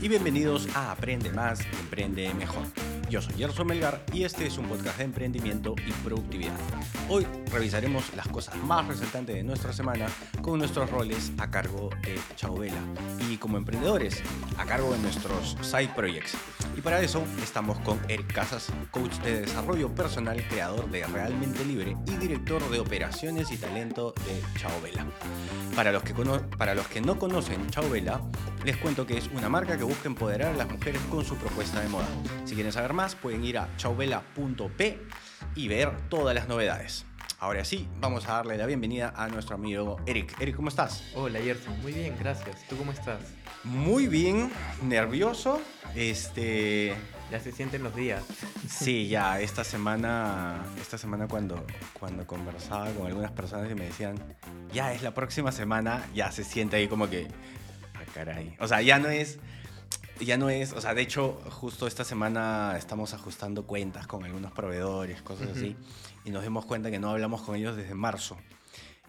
y bienvenidos a Aprende Más, Emprende Mejor. Yo soy Gerson Melgar y este es un podcast de emprendimiento y productividad. Hoy revisaremos las cosas más resaltantes de nuestra semana con nuestros roles a cargo de Chauvela y como emprendedores a cargo de nuestros side projects. Y para eso estamos con Eric Casas, coach de desarrollo personal, creador de Realmente Libre y director de operaciones y talento de Chauvela. Para los que, para los que no conocen Chauvela, les cuento que es una marca que busca empoderar a las mujeres con su propuesta de moda. Si quieren saber más, pueden ir a chauvela.p y ver todas las novedades. Ahora sí, vamos a darle la bienvenida a nuestro amigo Eric. Eric, ¿cómo estás? Hola, Gerson. Muy bien, gracias. ¿Tú cómo estás? Muy bien, nervioso. Este. Ya se sienten los días. Sí, ya esta semana, esta semana cuando, cuando conversaba con algunas personas y me decían, ya es la próxima semana, ya se siente ahí como que, ah, caray. O sea, ya no es, ya no es, o sea, de hecho, justo esta semana estamos ajustando cuentas con algunos proveedores, cosas así, y nos dimos cuenta que no hablamos con ellos desde marzo.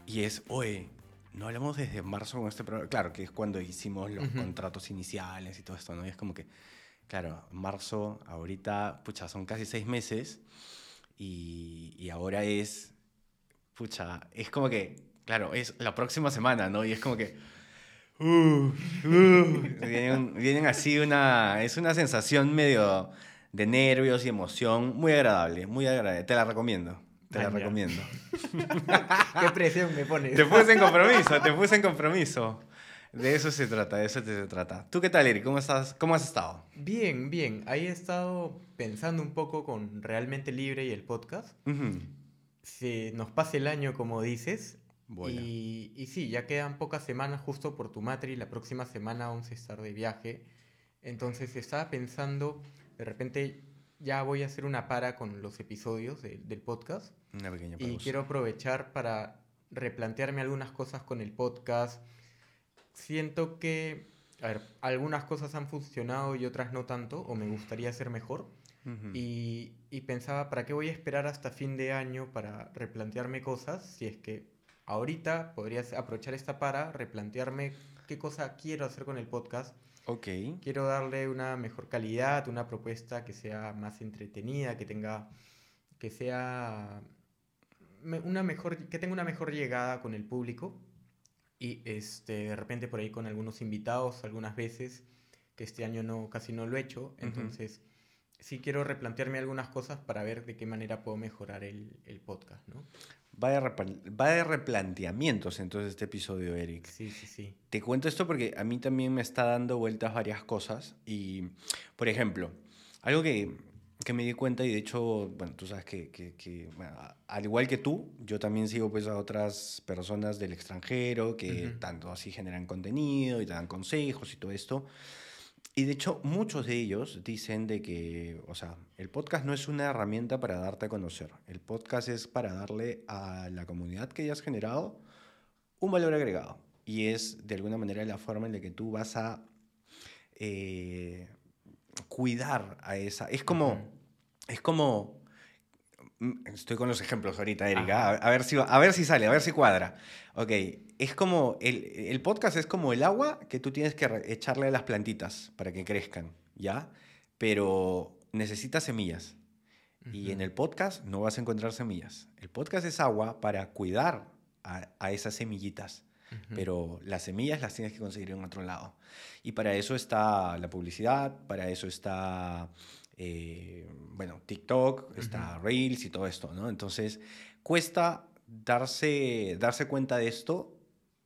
Y es, oye, no hablamos desde marzo con este proveedor. Claro, que es cuando hicimos los contratos iniciales y todo esto, ¿no? Y es como que, claro, marzo, ahorita, pucha, son casi seis meses, y, y ahora es, pucha, es como que, claro, es la próxima semana, ¿no? Y es como que Uh, uh. vienen, así una... Es una sensación medio de nervios y emoción muy agradable, muy agradable. Te la recomiendo. Te la recomiendo. Qué presión me pones. Te puse en compromiso, te puse en compromiso. De eso se trata, de eso se trata. ¿Tú qué tal, Eric? ¿Cómo, estás, ¿Cómo has estado? Bien, bien. Ahí he estado pensando un poco con Realmente Libre y el podcast. Si nos pasa el año, como dices, y, y, sí, ya quedan pocas semanas justo por tu matri, la próxima semana vamos a estar de viaje. Entonces estaba pensando, de repente ya voy a hacer una para con los episodios del podcast. Una pequeña pausa. Y quiero aprovechar para replantearme algunas cosas con el podcast. Siento que, a ver, algunas cosas han funcionado y otras no tanto, o me gustaría hacer mejor. y, y pensaba, ¿para qué voy a esperar hasta fin de año para replantearme cosas si es que ahorita podrías aprovechar esta para replantearme qué cosa quiero hacer con el podcast. Ok. Quiero darle una mejor calidad, una propuesta que sea más entretenida, que tenga, que sea una mejor, que tenga una mejor llegada con el público y este, de repente por ahí con algunos invitados algunas veces, que este año no, casi no lo he hecho, entonces sí quiero replantearme algunas cosas para ver de qué manera puedo mejorar el, el podcast, ¿no? Va de, replanteamientos entonces este episodio, Eric. Sí, sí, sí. Te cuento esto porque a mí también me está dando vueltas varias cosas. Y, por ejemplo, algo que, que me di cuenta y de hecho, bueno, tú sabes que, que, que al igual que tú, yo también sigo pues a otras personas del extranjero que tanto así generan contenido y te dan consejos y todo esto. Y de hecho, muchos de ellos dicen de que, o sea, el podcast no es una herramienta para darte a conocer. El podcast es para darle a la comunidad que hayas generado un valor agregado. Y es de alguna manera la forma en la que tú vas a eh, cuidar a esa. Es como, es como, mm, estoy con los ejemplos ahorita, Erika, a, ver si, a ver si sale, a ver si cuadra. Ok, es como, el, el, podcast es como el agua que tú tienes que echarle a las plantitas para que crezcan, ¿ya? Pero necesitas semillas. Y en el podcast no vas a encontrar semillas. El podcast es agua para cuidar a, a esas semillitas. Pero las semillas las tienes que conseguir en otro lado. Y para eso está la publicidad, para eso está, eh, bueno, TikTok, está Reels y todo esto, ¿no? Entonces, cuesta darse, darse cuenta de esto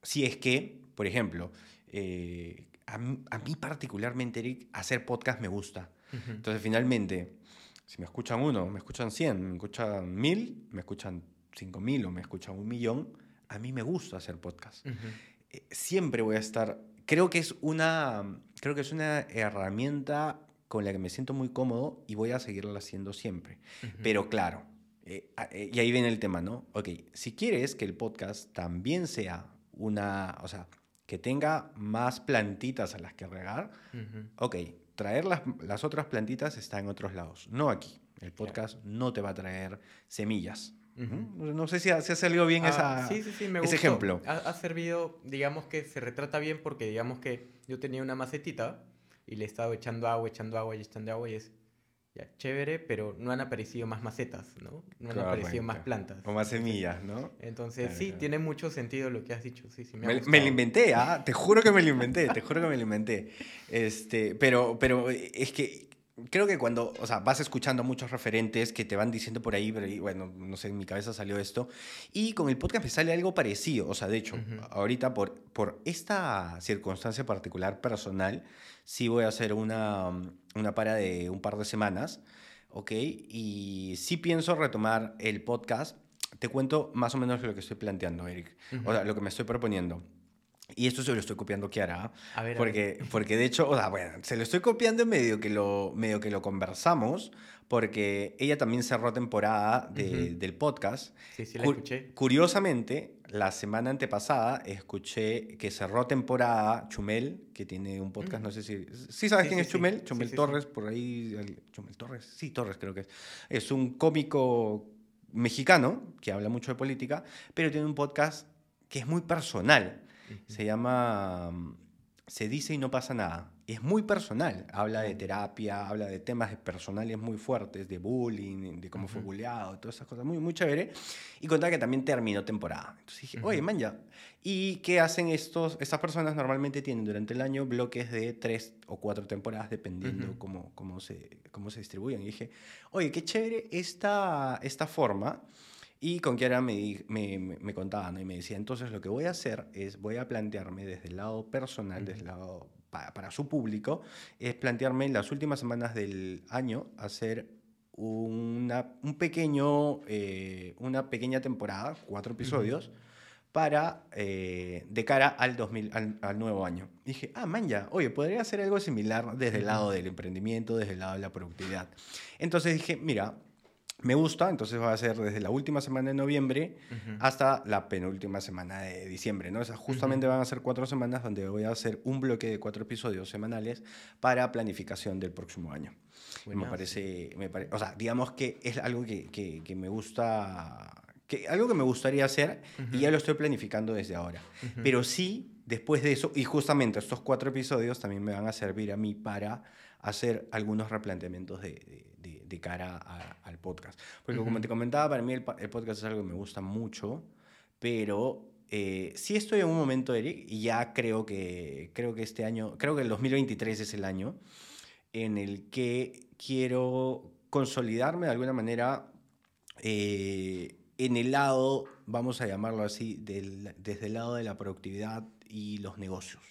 si es que, por ejemplo, eh, a, mí particularmente, Eric, hacer podcast me gusta. Entonces, finalmente, si me escuchan uno, me escuchan 100, me escuchan mil, me escuchan cinco mil o me escuchan un millón, a mí me gusta hacer podcast. Eh, siempre voy a estar, creo que es una, creo que es una herramienta con la que me siento muy cómodo y voy a seguirla haciendo siempre. Pero claro, eh, y ahí viene el tema, ¿no? Ok, si quieres que el podcast también sea una, o sea, que tenga más plantitas a las que regar, ok, traer las, las, otras plantitas está en otros lados, no aquí. El podcast no te va a traer semillas. No sé si ha, si ha salido bien ah, esa, ese ejemplo. Ha, ha, servido, digamos que se retrata bien porque digamos que yo tenía una macetita y le he estado echando agua, echando agua y echando agua y es ya, chévere, pero no han aparecido más macetas, ¿no? No han aparecido más plantas. O más semillas, ¿no? Entonces, sí, tiene mucho sentido lo que has dicho. Sí, sí, me, me, lo inventé, ¿ah? Te juro que me lo inventé, te juro que me lo inventé. Este, pero, pero es que creo que cuando, o sea, vas escuchando muchos referentes que te van diciendo por ahí, pero bueno, no sé, en mi cabeza salió esto, y con el podcast me sale algo parecido, o sea, de hecho, ahorita por, por esta circunstancia particular personal, sí voy a hacer una, una para de un par de semanas, ¿ok? Y sí pienso retomar el podcast. Te cuento más o menos lo que estoy planteando, Eric, o sea, lo que me estoy proponiendo. Y esto se lo estoy copiando a Kiara. A ver, porque, porque de hecho, o sea, bueno, se lo estoy copiando en medio que lo, medio que lo conversamos, porque ella también cerró temporada del podcast. Sí, sí, la escuché. Curiosamente, la semana antepasada escuché que cerró temporada Chumel, que tiene un podcast, no sé si... ¿Sí sabes quién es Chumel? Chumel Torres, por ahí... Chumel Torres, sí, Torres creo que es. Es un cómico mexicano que habla mucho de política, pero tiene un podcast que es muy personal. Se llama mm, Se dice y no pasa nada. Es muy personal. Habla de terapia, habla de temas personales muy fuertes, de bullying, de cómo fue bulleado, todas esas cosas. Muy, muy chévere. Y contaba que también terminó temporada. Entonces dije, oye, man, ya. ¿Y qué hacen estos? Estas personas normalmente tienen durante el año bloques de tres o cuatro temporadas, dependiendo cómo, cómo, se, cómo se distribuyen. Y dije, oye, qué chévere esta, esta forma y con Kiara me, me, me contaban y me decía, entonces lo que voy a hacer es, voy a plantearme desde el lado personal, desde el lado para, su público, es plantearme en las últimas semanas del año hacer una, un pequeño, eh, una pequeña temporada, cuatro episodios, para, eh, de cara al, 2000, al, nuevo año. dije, ah, man, ya, oye, podría hacer algo similar desde el lado del emprendimiento, desde el lado de la productividad. Entonces dije, mira, me gusta, entonces va a ser desde la última semana de noviembre hasta la penúltima semana de diciembre, ¿no? O justamente van a ser cuatro semanas donde voy a hacer un bloque de cuatro episodios semanales para planificación del próximo año. Me parece, me o sea, digamos que es algo que, que, me gusta, que, algo que me gustaría hacer y ya lo estoy planificando desde ahora. Pero sí, después de eso, y justamente estos cuatro episodios también me van a servir a mí para hacer algunos replanteamientos de de cara al podcast. Porque como te comentaba, para mí el, podcast es algo que me gusta mucho, pero eh, sí estoy en un momento, Eric, y ya creo que, creo que este año, creo que el 2023 es el año en el que quiero consolidarme de alguna manera eh, en el lado, vamos a llamarlo así, del, desde el lado de la productividad y los negocios.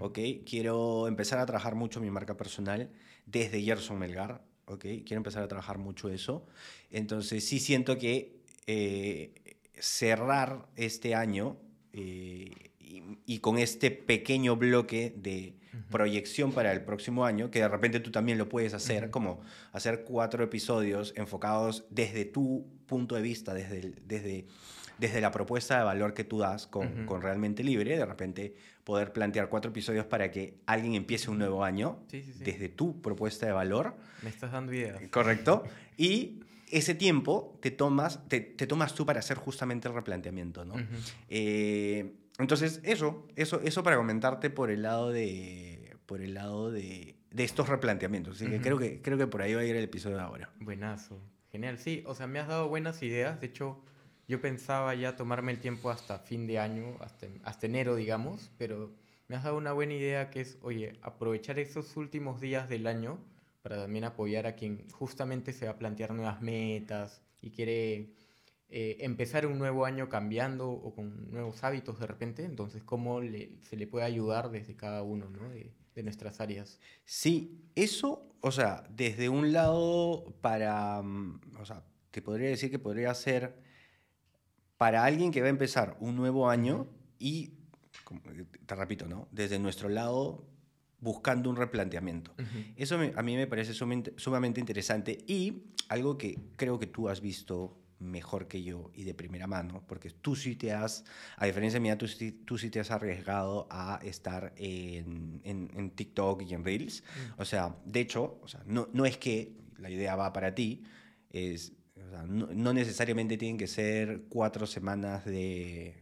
¿ok? Quiero empezar a trabajar mucho mi marca personal desde Gerson Melgar. Quiero empezar a trabajar mucho eso. Entonces sí siento que eh, cerrar este año eh, y, con este pequeño bloque de proyección para el próximo año, que de repente tú también lo puedes hacer, como hacer cuatro episodios enfocados desde tu punto de vista, desde, desde, desde la propuesta de valor que tú das con, con Realmente Libre, de repente poder plantear cuatro episodios para que alguien empiece un nuevo año desde tu propuesta de valor. Me estás dando ideas. Correcto. Y ese tiempo te tomas, te, te tomas tú para hacer justamente el replanteamiento, ¿no? Eh, entonces, eso, eso, eso para comentarte por el lado de, por el lado de, de estos replanteamientos. Así que, creo que creo que por ahí va a ir el episodio de ahora. Buenazo. Genial, sí. O sea, me has dado buenas ideas. De hecho, yo pensaba ya tomarme el tiempo hasta fin de año, hasta, hasta enero, digamos, pero me has dado una buena idea que es, oye, aprovechar esos últimos días del año para también apoyar a quien justamente se va a plantear nuevas metas y quiere eh, empezar un nuevo año cambiando o con nuevos hábitos de repente. Entonces, ¿cómo se le puede ayudar desde cada uno ¿no? de, de, nuestras áreas? Sí, eso, o sea, desde un lado para, mm, o sea, te podría decir que podría ser para alguien que va a empezar un nuevo año y, te repito, ¿no? desde nuestro lado buscando un replanteamiento. Eso a mí me parece sumamente, interesante y algo que creo que tú has visto mejor que yo y de primera mano, porque tú sí te has, a diferencia mía, tú, tú sí te has arriesgado a estar en, en, TikTok y en Reels. O sea, de hecho, o sea, no, no es que la idea va para ti, es no, necesariamente tienen que ser cuatro semanas de,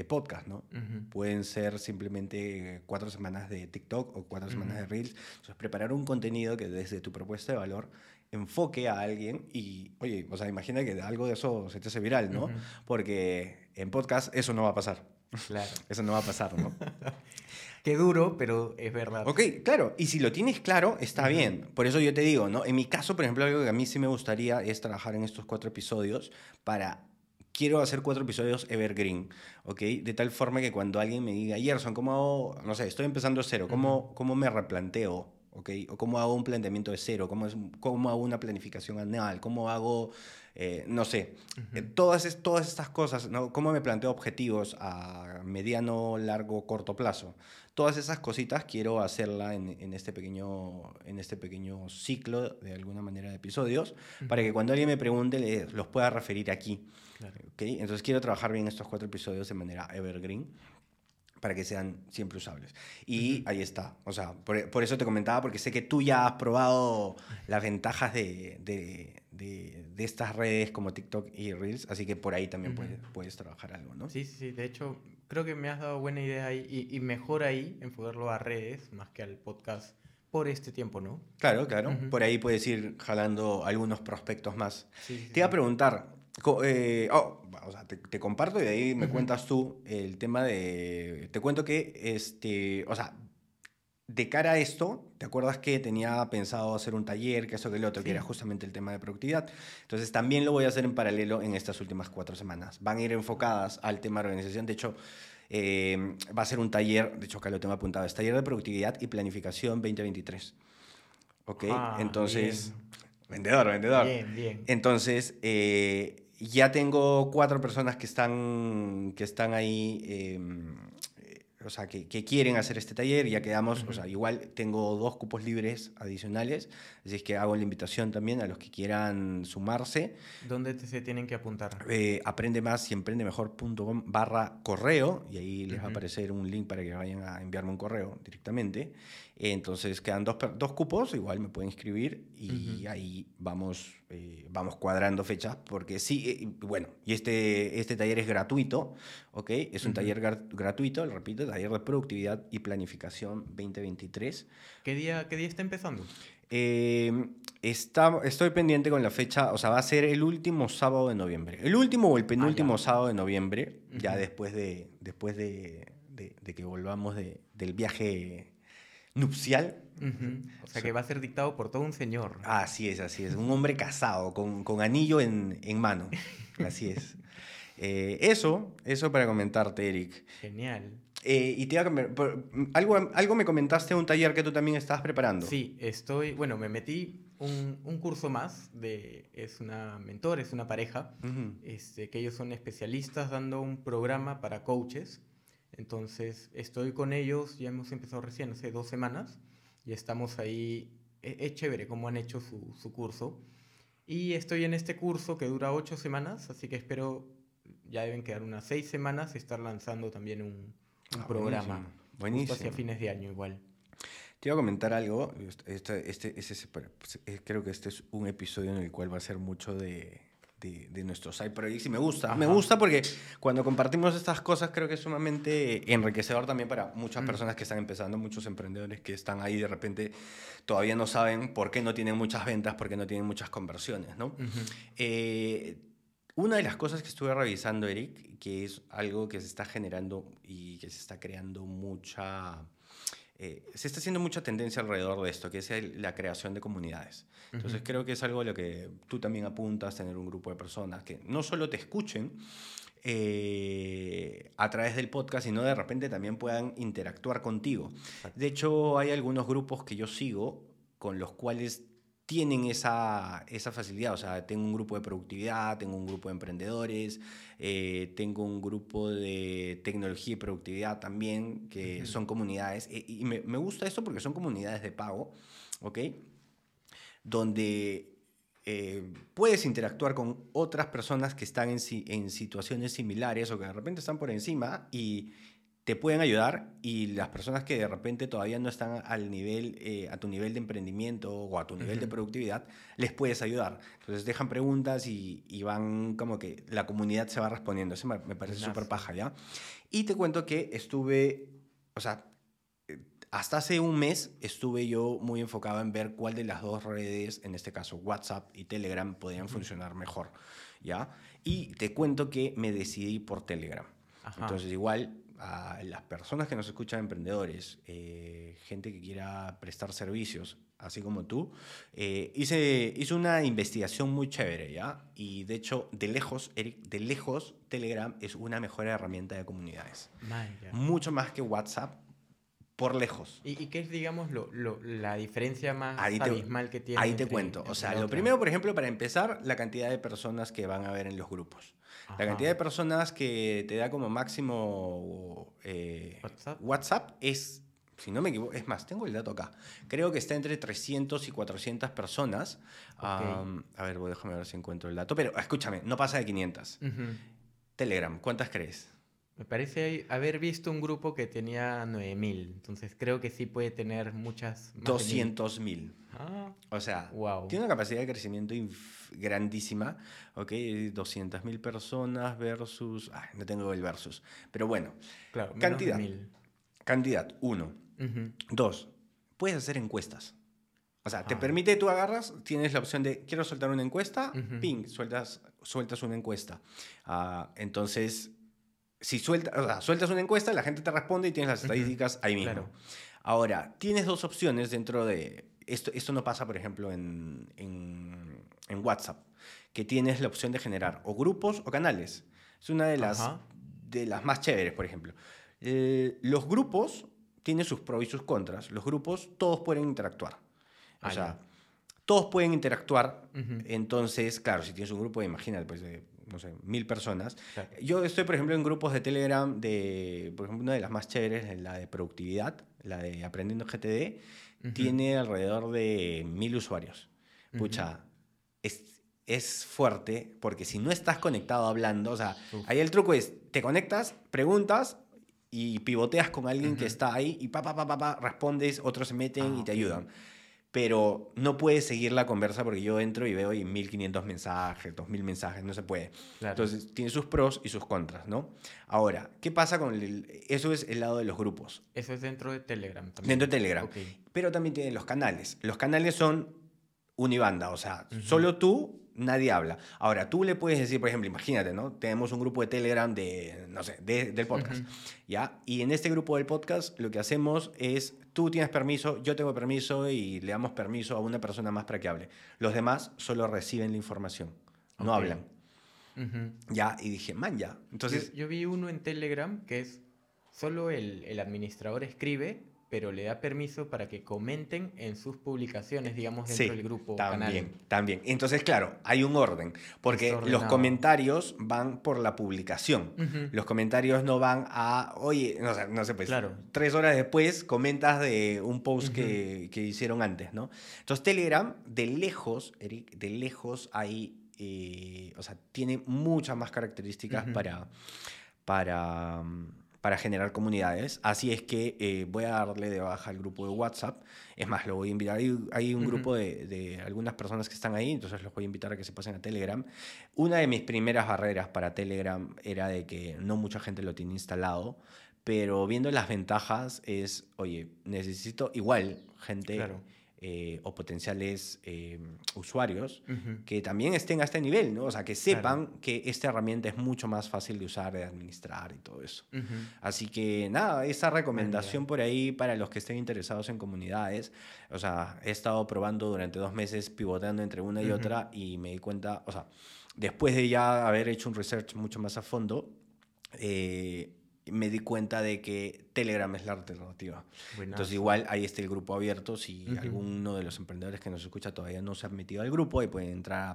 de podcast, ¿no? Pueden ser simplemente cuatro semanas de TikTok o cuatro semanas de Reels. Entonces, preparar un contenido que desde tu propuesta de valor enfoque a alguien y, oye, o sea, imagina que algo de eso se te hace viral, ¿no? Porque en podcast eso no va a pasar. Claro. Eso no va a pasar, ¿no? Qué duro, pero es verdad. Ok, claro. Y si lo tienes claro, está bien. Por eso yo te digo, ¿no? En mi caso, por ejemplo, algo que a mí sí me gustaría es trabajar en estos cuatro episodios para quiero hacer cuatro episodios evergreen, ¿ok? De tal forma que cuando alguien me diga, Gerson, ¿cómo hago, no sé, estoy empezando cero, ¿cómo, cómo me replanteo? ¿ok? O cómo hago un planteamiento de cero, cómo, es, cómo hago una planificación anual, cómo hago, eh, no sé, eh, todas, todas estas cosas, ¿no? Cómo me planteo objetivos a mediano, largo, corto plazo. Todas esas cositas quiero hacerla en, en este, pequeño, en este pequeño ciclo, de alguna manera, de episodios, para que cuando alguien me pregunte, los pueda referir aquí. Entonces quiero trabajar bien estos cuatro episodios de manera evergreen para que sean siempre usables. Y ahí está. O sea, por, eso te comentaba, porque sé que tú ya has probado las ventajas de, de, de, estas redes como TikTok y Reels, así que por ahí también puedes, puedes trabajar algo, ¿no? Sí, sí, de hecho, creo que me has dado buena idea ahí y, y mejor ahí enfocarlo a redes más que al podcast por este tiempo, ¿no? Claro, claro. Por ahí puedes ir jalando algunos prospectos más. te iba a preguntar, eh, oh, o sea, te, comparto y de ahí me cuentas tú el tema de... Te cuento que, este, o sea, de cara a esto, ¿te acuerdas que tenía pensado hacer un taller, que eso, que el otro, que era justamente el tema de productividad? Entonces también lo voy a hacer en paralelo en estas últimas cuatro semanas. Van a ir enfocadas al tema de organización. De hecho, eh, va a ser un taller, de hecho acá lo tengo apuntado, es taller de productividad y planificación 2023. ¿Ok? Ah, Entonces... Vendedor, vendedor. Bien, bien. Entonces, eh, ya tengo cuatro personas que están, que están ahí, eh, o sea, que, que, quieren hacer este taller. Ya quedamos, o sea, igual tengo dos cupos libres adicionales, así es que hago la invitación también a los que quieran sumarse. ¿Dónde se tienen que apuntar? Eh, aprende más y emprende mejor.com barra correo, y ahí les va a aparecer un link para que vayan a enviarme un correo directamente. Entonces quedan dos, dos cupos, igual me pueden inscribir y ahí vamos, eh, vamos cuadrando fechas, porque sí, eh, bueno, y este, este taller es gratuito, ¿ok? Es un taller gratuito, repito, taller de productividad y planificación 2023. ¿Qué día, qué día está empezando? Eh, está, estoy pendiente con la fecha, o sea, va a ser el último sábado de noviembre. El último o el penúltimo ah, sábado de noviembre, ya después de, después de, de, de que volvamos del viaje nupcial. O sea, que va a ser dictado por todo un señor. Así es, así es. Un hombre casado, con, con anillo en, en, mano. Así es. Eh, eso, eso para comentarte, Eric. Genial. Eh, y te iba a algo, algo me comentaste en un taller que tú también estabas preparando. Sí, estoy, bueno, me metí un, un curso más de, es una mentor, es una pareja, este, que ellos son especialistas dando un programa para coaches entonces estoy con ellos, ya hemos empezado recién, hace dos semanas, y estamos ahí, e, es, chévere cómo han hecho su, su, curso. Y estoy en este curso que dura ocho semanas, así que espero, ya deben quedar unas seis semanas, estar lanzando también un, un ah, programa. Buenísimo. hacia fines de año igual. Te iba a comentar algo, este, este, este, creo que este es un episodio en el cual va a ser mucho de de, nuestros side projects y me gusta. Me gusta porque cuando compartimos estas cosas creo que es sumamente enriquecedor también para muchas mm. personas que están empezando, muchos emprendedores que están ahí de repente todavía no saben por qué no tienen muchas ventas, por qué no tienen muchas conversiones, ¿no? Eh, una de las cosas que estuve revisando, Eric, que es algo que se está generando y que se está creando mucha eh, se está haciendo mucha tendencia alrededor de esto, que es la creación de comunidades. Entonces creo que es algo a lo que tú también apuntas, tener un grupo de personas que no solo te escuchen eh, a través del podcast, sino de repente también puedan interactuar contigo. De hecho, hay algunos grupos que yo sigo con los cuales tienen esa, esa, facilidad. O sea, tengo un grupo de productividad, tengo un grupo de emprendedores, eh, tengo un grupo de tecnología y productividad también, que son comunidades. E, y me, me, gusta esto porque son comunidades de pago, ¿ok? Donde eh, puedes interactuar con otras personas que están en, en situaciones similares o que de repente están por encima y te pueden ayudar y las personas que de repente todavía no están al nivel, eh, a tu nivel de emprendimiento o a tu nivel de productividad, les puedes ayudar. Entonces dejan preguntas y, y, van como que la comunidad se va respondiendo. Eso me, me parece súper paja, ¿ya? Y te cuento que estuve, o sea, hasta hace un mes estuve yo muy enfocado en ver cuál de las dos redes, en este caso WhatsApp y Telegram, podían funcionar mejor, ¿ya? Y te cuento que me decidí por Telegram. Entonces igual a las personas que nos escuchan, emprendedores, eh, gente que quiera prestar servicios, así como tú, eh, hice, hice una investigación muy chévere, ¿ya? Y de hecho, de lejos, Eric, de lejos, Telegram es una mejor herramienta de comunidades. Mucho más que WhatsApp, por lejos. ¿Y, qué es, digamos, lo, lo, la diferencia más abismal que tiene? Ahí te cuento. o sea, lo primero, por ejemplo, para empezar, la cantidad de personas que van a ver en los grupos. La cantidad de personas que te da como máximo eh, ¿WhatsApp? es, si no me equivoco, es más, tengo el dato acá. Creo que está entre 300 y 400 personas. a ver, déjame ver si encuentro el dato. Pero escúchame, no pasa de 500. Telegram, ¿cuántas crees? Me parece haber visto un grupo que tenía 9.000, entonces creo que sí puede tener muchas... 200.000. Ah, o sea, wow. tiene una capacidad de crecimiento grandísima, ¿ok? 200.000 personas versus... Ay, no tengo el versus. Pero bueno, claro, cantidad. Cantidad, uno. Dos, puedes hacer encuestas. O sea, te ah. permite, tú agarras, tienes la opción de, quiero soltar una encuesta, ping, sueltas, sueltas una encuesta. Uh, entonces si suelta, sueltas una encuesta, la gente te responde y tienes las estadísticas ahí mismo. Ahora, tienes dos opciones dentro de... Esto, esto no pasa, por ejemplo, en, en, en, WhatsApp, que tienes la opción de generar o grupos o canales. Es una de las, de las más chéveres, por ejemplo. Eh, los grupos tienen sus pros y sus contras. Los grupos, todos pueden interactuar. O ah, sea, todos pueden interactuar. Entonces, claro, si tienes un grupo, imagínate, pues no sé, mil personas. Yo estoy, por ejemplo, en grupos de Telegram de, por ejemplo, una de las más chéveres, la de productividad, la de Aprendiendo GTD, tiene alrededor de mil usuarios. Pucha, es, es fuerte porque si no estás conectado hablando, o sea, ahí el truco es, te conectas, preguntas y pivoteas con alguien que está ahí y pa, pa, pa, pa, respondes, otros se meten y ah, te ayudan pero no puedes seguir la conversa porque yo entro y veo y 1500 mensajes, 2000 mensajes, no se puede. Entonces, tiene sus pros y sus contras, ¿no? Ahora, ¿qué pasa con el, eso es el lado de los grupos? Eso es dentro de Telegram también. Dentro de Telegram. Pero también tiene los canales. Los canales son unibanda, o sea, solo tú nadie habla. Ahora, tú le puedes decir, por ejemplo, imagínate, ¿no? Tenemos un grupo de Telegram de, no sé, del podcast, ¿ya? Y en este grupo del podcast lo que hacemos es, tú tienes permiso, yo tengo permiso y le damos permiso a una persona más para que hable. Los demás solo reciben la información, no hablan. Ya, y dije, man, ya. Entonces... Yo, vi uno en Telegram que es, solo el, el administrador escribe pero le da permiso para que comenten en sus publicaciones, digamos, dentro del grupo. También, también. Entonces, claro, hay un orden, porque los comentarios van por la publicación. Los comentarios no van a, oye, no sé, no sé pues, claro. tres horas después comentas de un post que, que, hicieron antes, ¿no? Entonces, Telegram, de lejos, Eric, de lejos hay, eh, o sea, tiene muchas más características para, para para generar comunidades. Así es que eh, voy a darle de baja al grupo de WhatsApp. Es más, lo voy a invitar. Hay, un grupo de, de, algunas personas que están ahí, entonces los voy a invitar a que se pasen a Telegram. Una de mis primeras barreras para Telegram era de que no mucha gente lo tiene instalado, pero viendo las ventajas es, oye, necesito igual gente... Claro eh, o potenciales eh, usuarios que también estén a este nivel, ¿no? O sea, que sepan que esta herramienta es mucho más fácil de usar, de administrar y todo eso. Así que nada, esa recomendación por ahí para los que estén interesados en comunidades. O sea, he estado probando durante dos meses, pivoteando entre una y otra y me di cuenta, o sea, después de ya haber hecho un research mucho más a fondo, eh, me di cuenta de que Telegram es la alternativa. Entonces igual ahí está el grupo abierto. Si alguno de los emprendedores que nos escucha todavía no se ha metido al grupo, ahí pueden entrar a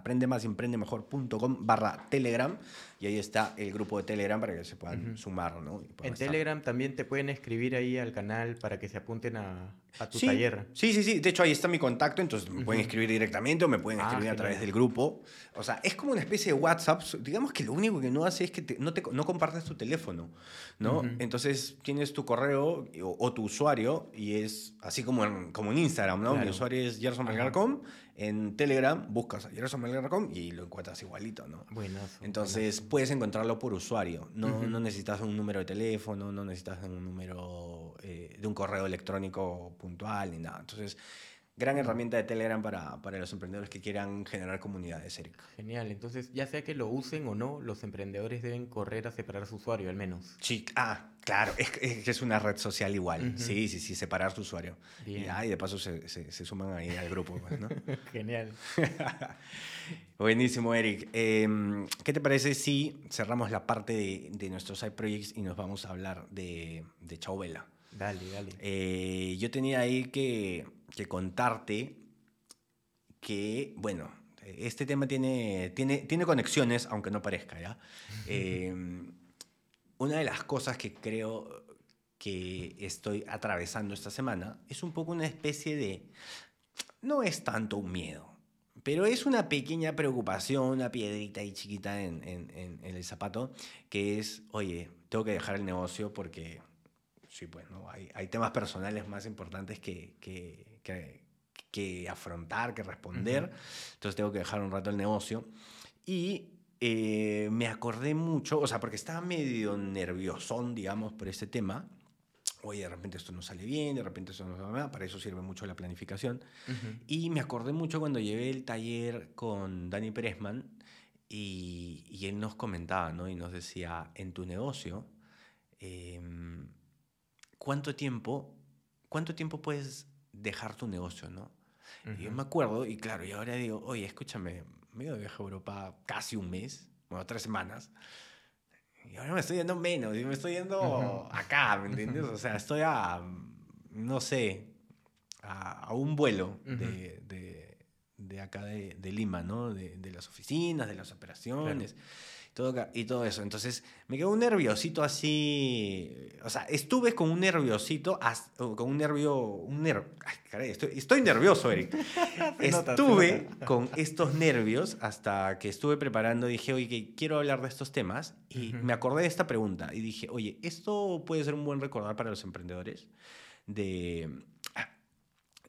aprendemasemprendemejor.com barra Telegram y ahí está el grupo de Telegram para que se puedan sumar, ¿no? En Telegram también te pueden escribir ahí al canal para que se apunten a, a tu sí, taller. Sí, sí, sí. De hecho, ahí está mi contacto, entonces me pueden escribir directamente o me pueden Ah, escribir a genial. través del grupo. O sea, es como una especie de WhatsApp. Digamos que lo único que no hace es que te- no, te, no compartes tu teléfono, ¿no? Ujú. Entonces tienes tu correo o, o tu usuario y es así como en, como en Instagram, ¿no? Mi usuario es Gerson Ajá. Melgar.com. En Telegram buscas a Gerson Melgar.com y lo encuentras igualito, ¿no? Buenazo. Entonces puedes encontrarlo por usuario. No, no necesitas un número de teléfono, no necesitas un número eh, de un correo electrónico puntual ni nada. Entonces, gran herramienta de Telegram para, para los emprendedores que quieran generar comunidades, Eric. Genial. Entonces, ya sea que lo usen o no, los emprendedores deben correr a separar su usuario, al menos. Sí, ah, claro, es, es una red social igual. Sí, sí, sí, separar tu usuario. Bien. Y, ah, y de paso se, se- se suman ahí al grupo, pues, ¿no? Genial. Buenísimo, Eric. Em, ¿Qué te parece si cerramos la parte de, de nuestros side projects y nos vamos a hablar de, de Chau Vela? Dale, dale. Eh, yo tenía ahí que, que contarte que, bueno, este tema tiene, tiene, tiene conexiones, aunque no parezca, ¿ya? Eh, una de las cosas que creo que estoy atravesando esta semana es un poco una especie de... No es tanto un miedo, pero es una pequeña preocupación, una piedrita ahí chiquita en, en- en- en el zapato, que es, oye, tengo que dejar el negocio porque, sí, pues, ¿no? Hay, hay temas personales más importantes que, que, que- que afrontar, que responder. Entonces tengo que dejar un rato el negocio. Y eh, me acordé mucho, o sea, porque estaba medio nerviosón, digamos, por este tema. Oye, de repente esto no sale bien, de repente esto no sale bien. Para eso sirve mucho la planificación. Ujú. Y me acordé mucho cuando llevé el taller con Dani Perezman y, y él nos comentaba, ¿no? Y nos decía, en tu negocio, em, ¿cuánto tiempo, cuánto tiempo puedes dejar tu negocio, no? Y yo me acuerdo, y claro, y ahora digo, oye, escúchame, me he ido de viaje a Europa casi un mes, bueno, tres semanas, y ahora me estoy yendo menos, y me estoy yendo Ujú. acá, ¿me entiendes? O sea, estoy a, no sé, a, a un vuelo de, de- de acá de, de Lima, ¿no? De, de las oficinas, de las operaciones. Todo, y todo eso. Entonces, me quedó un nerviosito así. O sea, estuve con un nerviosito, con un nervio. Un ner Ay, caray, estoy, estoy nervioso, Eric. Estuve nota. con estos nervios hasta que estuve preparando. Dije, oye, quiero hablar de estos temas. Y Ujú. me acordé de esta pregunta. Y dije, oye, esto puede ser un buen recordar para los emprendedores. De. ah,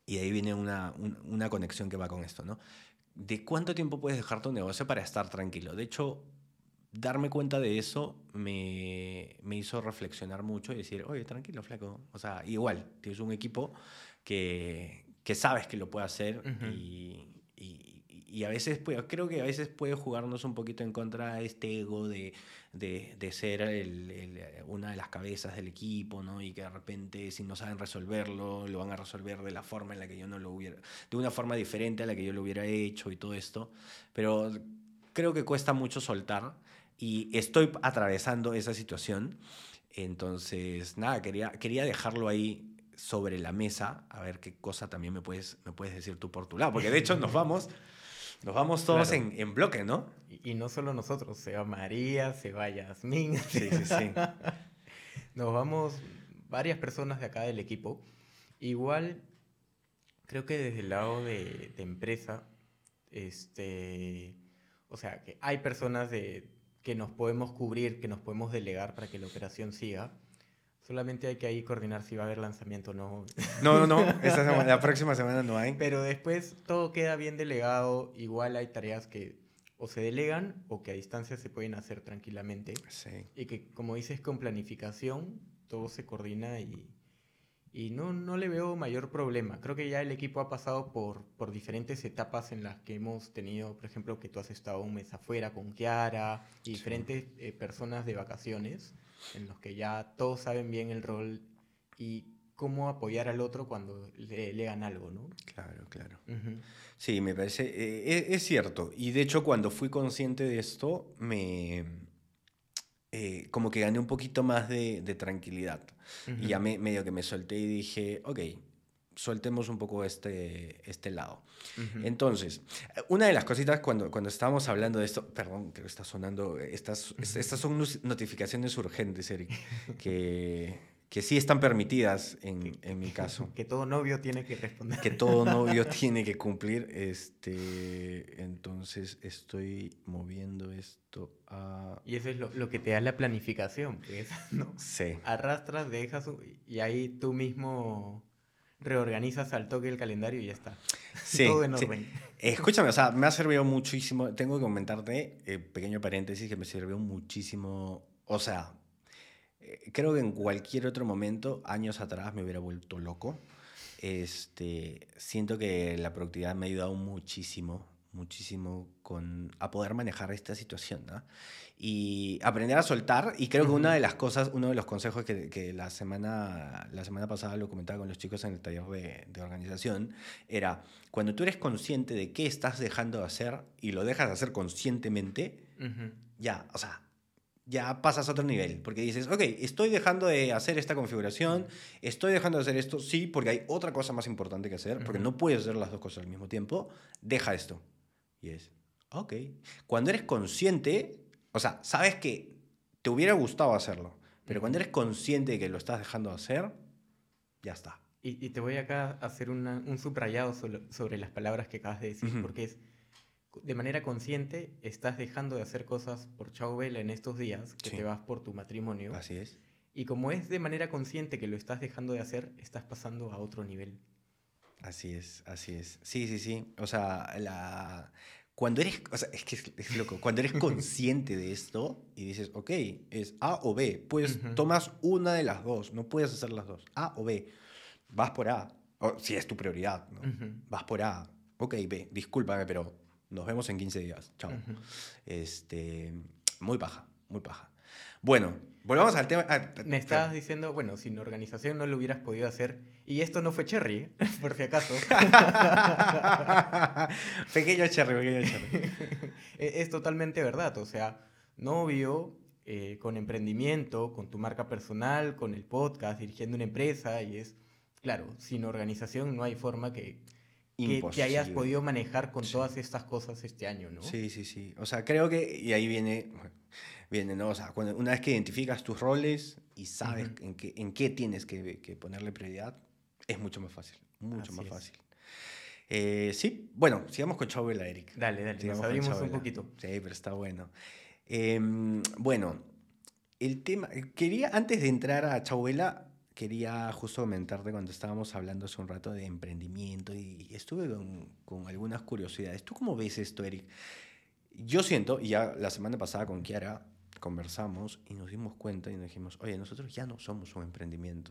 Y ahí viene una, un- una conexión que va con esto, ¿no? ¿De cuánto tiempo puedes dejar tu negocio para estar tranquilo? De hecho, darme cuenta de eso me, me hizo reflexionar mucho y decir, oye, tranquilo, flaco. O sea, igual, tienes un equipo que, que sabes que lo puede hacer y, y- y a veces, creo que a veces puede jugarnos un poquito en contra este ego de, de, de ser el- el- una de las cabezas del equipo, ¿no? Y que de repente si no saben resolverlo, lo van a resolver de la forma en la que yo no lo hubiera, de una forma diferente a la que yo lo hubiera hecho y todo esto. Pero creo que cuesta mucho soltar y estoy atravesando esa situación. Entonces, nada, quería, quería dejarlo ahí sobre la mesa, a ver qué cosa también me puedes, me puedes decir tú por tu lado, porque de hecho nos vamos, nos vamos todos Claro. en, en bloque, ¿no? Y, y no solo nosotros, se va María, se va Yasmín. Sí, sí, sí. Nos vamos varias personas de acá del equipo. Igual, creo que desde el lado de, de empresa, este, o sea, que hay personas de, que nos podemos cubrir, que nos podemos delegar para que la operación siga. Solamente hay que ahí coordinar si va a haber lanzamiento o no. No, no, no, esta semana- la próxima semana no hay. Pero después todo queda bien delegado. Igual hay tareas que o se delegan o que a distancia se pueden hacer tranquilamente. Sí. Y que, como dices, con planificación todo se coordina y, y no, no le veo mayor problema. Creo que ya el equipo ha pasado por, por diferentes etapas en las que hemos tenido, por ejemplo, que tú has estado un mes afuera con Kiara y Sí. diferentes eh, personas de vacaciones, en los que ya todos saben bien el rol y cómo apoyar al otro cuando le legan algo, ¿no? Claro, claro. Ujú. Sí, me parece, eh, es, es cierto. Y de hecho, cuando fui consciente de esto, me, eh, como que gané un poquito más de, de tranquilidad. Y ya me, medio que me solté y dije, ok, soltemos un poco este, este lado. Entonces, una de las cositas cuando, cuando estábamos hablando de esto, perdón, creo que está sonando, estas, estas son notificaciones urgentes, Eric, que, que sí están permitidas en, en, mi caso. Que todo novio tiene que responder. Que todo novio tiene que cumplir. Este, entonces estoy moviendo esto a... Y eso es lo, lo que te da la planificación, pues, ¿no? Sí. Arrastras, dejas y ahí tú mismo reorganizas al toque el calendario y ya está. Sí, Todo en orden. Escúchame, o sea, me ha servido muchísimo. Tengo que comentarte, eh, pequeño paréntesis, que me sirvió muchísimo. O sea, eh, creo que en cualquier otro momento, años atrás, me hubiera vuelto loco. Este, siento que la productividad me ha ayudado muchísimo, muchísimo con, a poder manejar esta situación. ¿no? y aprender a soltar. Y creo que una de las cosas, uno de los consejos que, que, la, semana, la semana pasada lo comentaba con los chicos en el taller de, de, organización, era cuando tú eres consciente de qué estás dejando de hacer y lo dejas de hacer conscientemente, ya, o sea, ya pasas a otro nivel, porque dices, ok, estoy dejando de hacer esta configuración, estoy dejando de hacer esto, sí, porque hay otra cosa más importante que hacer, porque no puedes hacer las dos cosas al mismo tiempo, deja esto. Y es, ok. Cuando eres consciente, o sea, sabes que te hubiera gustado hacerlo, pero cuando eres consciente de que lo estás dejando de hacer, ya está. Y, te voy acá a hacer un subrayado sobre, las palabras que acabas de decir, porque es, de manera consciente, estás dejando de hacer cosas por Chao Vela en estos días, que te vas por tu matrimonio. Así es. Y como es de manera consciente que lo estás dejando de hacer, estás pasando a otro nivel. Así es, así es. Sí, sí, sí. O sea, la, cuando eres, o sea, es que es, loco, cuando eres consciente de esto y dices, ok, es A o B, pues tomas una de las dos, no puedes hacer las dos, A o B, vas por A, o, si es tu prioridad, ¿no? vas por A, ok, B, discúlpame, pero nos vemos en 15 días, chao. este, muy paja, muy paja. Bueno, volvamos al tema. Ah, Me estabas diciendo, bueno, sin organización no lo hubieras podido hacer. Y esto no fue Cherry, ¿eh? por si acaso. pequeño Cherry, pequeño Cherry. E-, es totalmente verdad. O sea, novio, eh, con emprendimiento, con tu marca personal, con el podcast, dirigiendo una empresa. Y es, claro, sin organización no hay forma que, que, hayas podido manejar con todas estas cosas este año, ¿no? Sí, sí, sí. O sea, creo que, y ahí viene viene, ¿no? O sea, cuando, una vez que identificas tus roles y sabes en, qué, en qué tienes que, que, ponerle prioridad, es mucho más fácil, mucho más fácil. Eh, sí, bueno, sigamos con Chauvela, Eric. Dale, dale, sigamos nos abrimos un poquito. Sí, pero está bueno. Em, bueno, el tema, quería, antes de entrar a Chauvela, quería justo comentarte cuando estábamos hablando hace un rato de emprendimiento y estuve con, con algunas curiosidades. ¿Tú cómo ves esto, Eric? Yo siento, y ya la semana pasada con Kiara conversamos y nos dimos cuenta y nos dijimos, oye, nosotros ya no somos un emprendimiento.